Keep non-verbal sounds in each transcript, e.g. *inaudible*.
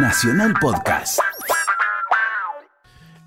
Nacional Podcast.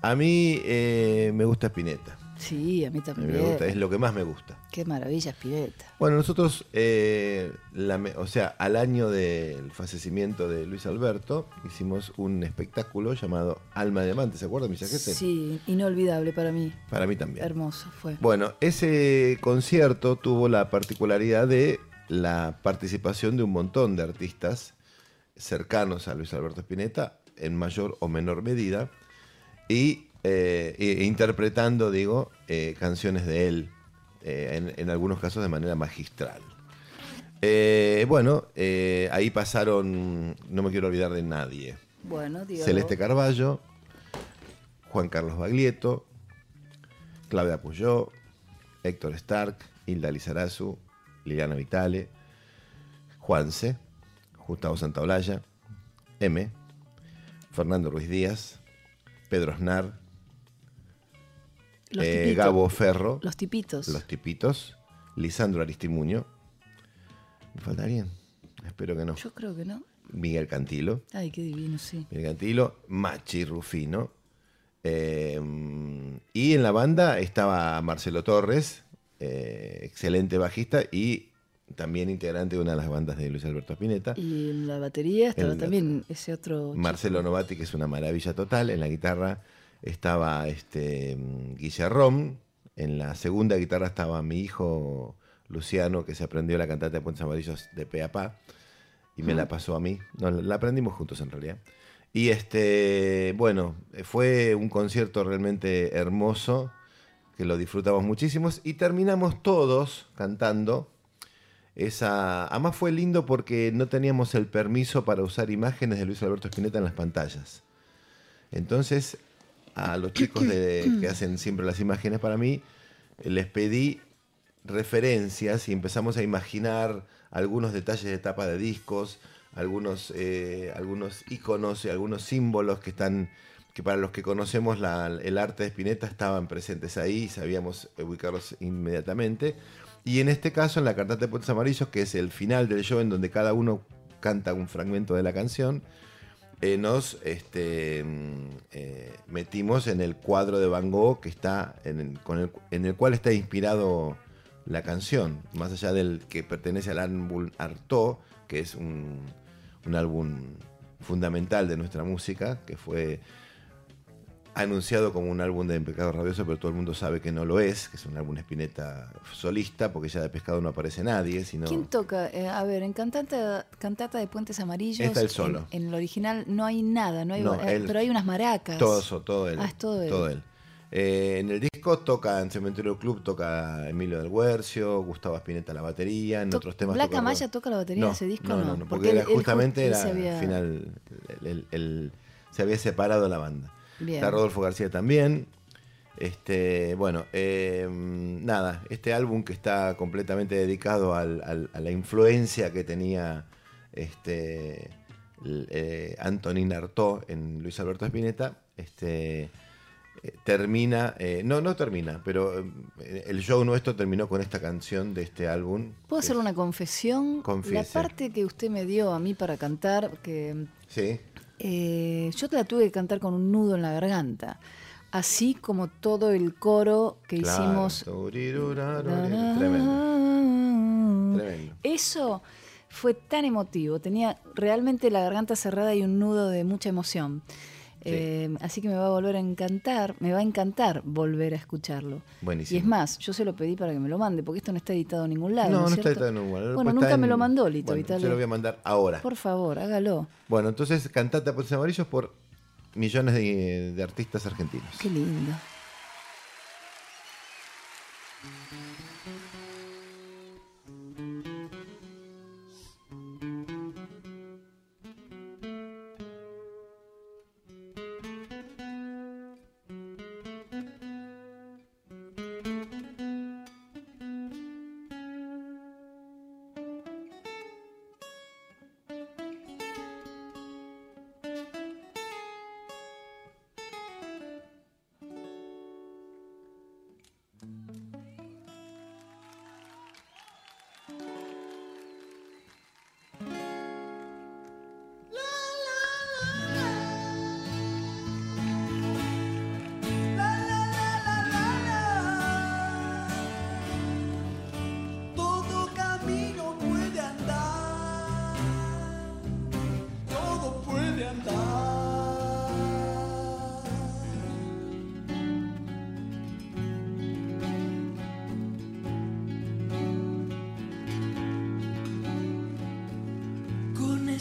A mí eh, me gusta Spinetta. Sí, a mí también. me gusta, es lo que más me gusta. Qué maravilla, Spinetta. Bueno, nosotros, eh, la o sea, al año del fallecimiento de Luis Alberto, hicimos un espectáculo llamado Alma de Diamante. ¿Se acuerdan, mis agentes? Sí, inolvidable para mí. Para mí también. Hermoso fue. Bueno, ese concierto tuvo la particularidad de la participación de un montón de artistas cercanos a Luis Alberto Spinetta, en mayor o menor medida, y eh, e- interpretando, digo, eh, canciones de él, eh, en, en algunos casos de manera magistral. Bueno, ahí pasaron, no me quiero olvidar de nadie, Bueno. Celeste Carballo, Juan Carlos Baglietto, Claudia Puyó, Héctor Stark, Hilda Lizarazu, Liliana Vitale, Juanse, Gustavo Santaolalla, M, Fernando Ruiz Díaz, Pedro Los eh. Gabo Ferro, Los tipitos. Los Tipitos, Lisandro Aristimuño. ¿Me falta alguien? Espero que no. Yo creo que no. Miguel Cantilo. Ay, qué divino, sí. Miguel Cantilo, Machi Rufino. eh, y en la banda estaba Marcelo Torres, eh, excelente bajista y también integrante de una de las bandas de Luis Alberto Spinetta. Y en la batería estaba también ese otro. Marcelo Novati, que es una maravilla total. En la guitarra estaba este, Guillerrom. En la segunda guitarra estaba mi hijo Luciano, que se aprendió la cantata de Puentes Amarillos de pe a pa. Y me la pasó a mí. No, la aprendimos juntos en realidad. Y este, bueno, fue un concierto realmente hermoso, que lo disfrutamos muchísimos. Y terminamos todos cantando esa. Además fue lindo porque no teníamos el permiso para usar imágenes de Luis Alberto Spinetta en las pantallas. Entonces, a los *coughs* chicos de- que hacen siempre las imágenes para mí, les pedí referencias y empezamos a imaginar algunos detalles de tapa de discos, algunos, eh, algunos iconos y algunos símbolos que están que para los que conocemos la- el arte de Spinetta estaban presentes ahí y sabíamos ubicarlos inmediatamente. Y en este caso, en la cantata de Puentes Amarillos, que es el final del show en donde cada uno canta un fragmento de la canción, eh, nos este, mm, eh, metimos en el cuadro de Van Gogh que está en el- en el cual está inspirado la canción, más allá del que pertenece al álbum Artaud, que es un, un álbum fundamental de nuestra música, que fue anunciado como un álbum de Pecado Rabioso, pero todo el mundo sabe que no lo es, que es un álbum Spinetta solista, porque ya de Pescado no aparece nadie, sino... ¿Quién toca? Eh, a ver, en Cantata, Cantata de Puentes Amarillos. Está él solo. En, en el original no hay nada, no hay, No, eh, él- pero hay unas maracas. Todo eso, todo él. Ah, es todo él. Eh, en el disco toca en Cementerio Club, toca Emilio del Huercio, Gustavo Spinetta la batería, en To- otros temas. ¿Black toca- Amaya toca la batería no, de ese disco? No, No, no, no, porque, porque él- justamente ju- él era había- final, el- el- el- se había separado la banda. Bien. Está Rodolfo García también. Este, bueno, eh, nada, este álbum que está completamente dedicado al- al- a la influencia que tenía este, eh, Antonín Artaud en Luis Alberto Spinetta, este, eh, termina, eh, no, no termina, pero eh, el show nuestro terminó con esta canción de este álbum. ¿Puedo hacer una confesión? Confiese. La parte que usted me dio a mí para cantar, que Sí, eh, yo te la tuve que cantar con un nudo en la garganta. Así como todo el coro que claro. hicimos. Tremendo, tremendo. Eso fue tan emotivo. Tenía realmente la garganta cerrada y un nudo de mucha emoción. Eh, así que me va a volver a encantar, me va a encantar volver a escucharlo. Buenísimo. Y es más, yo se lo pedí para que me lo mande, porque esto no está editado en ningún lado. No, ¿no, no es está editado en ningún lado. Bueno, nunca me lo mandó Lito Bueno. Se lo voy a mandar ahora. Por favor, hágalo. Bueno, entonces Cantata Puentes Amarillos por millones de, de artistas argentinos. Qué lindo.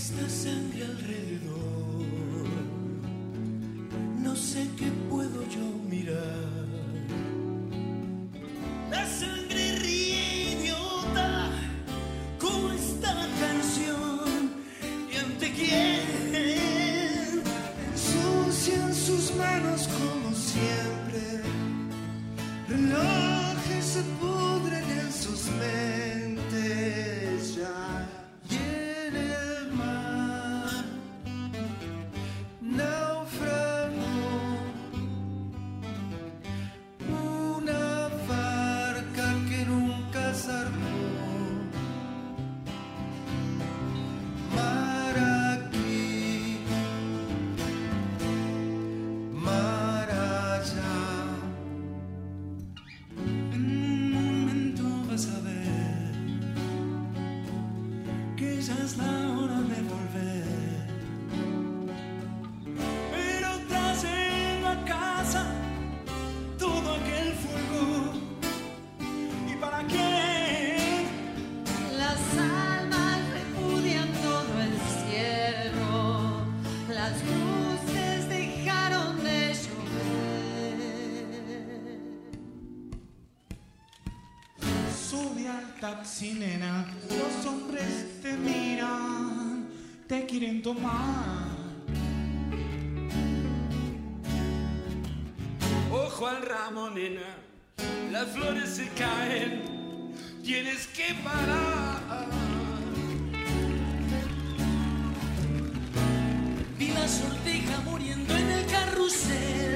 esta sangre alrededor. No sé qué puedo yo mirar. Taxi, nena. Los hombres te miran, te quieren tomar. Ojo al ramo, nena. Las flores se caen, tienes que parar. Vi la sortija muriendo en el carrusel.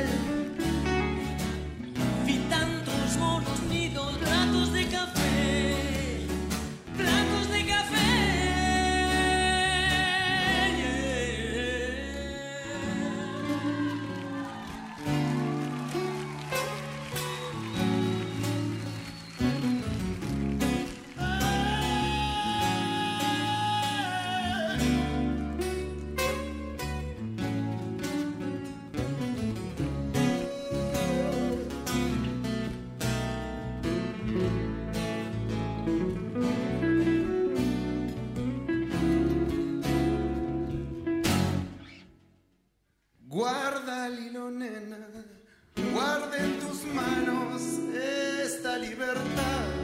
Guarda en tus manos esta libertad.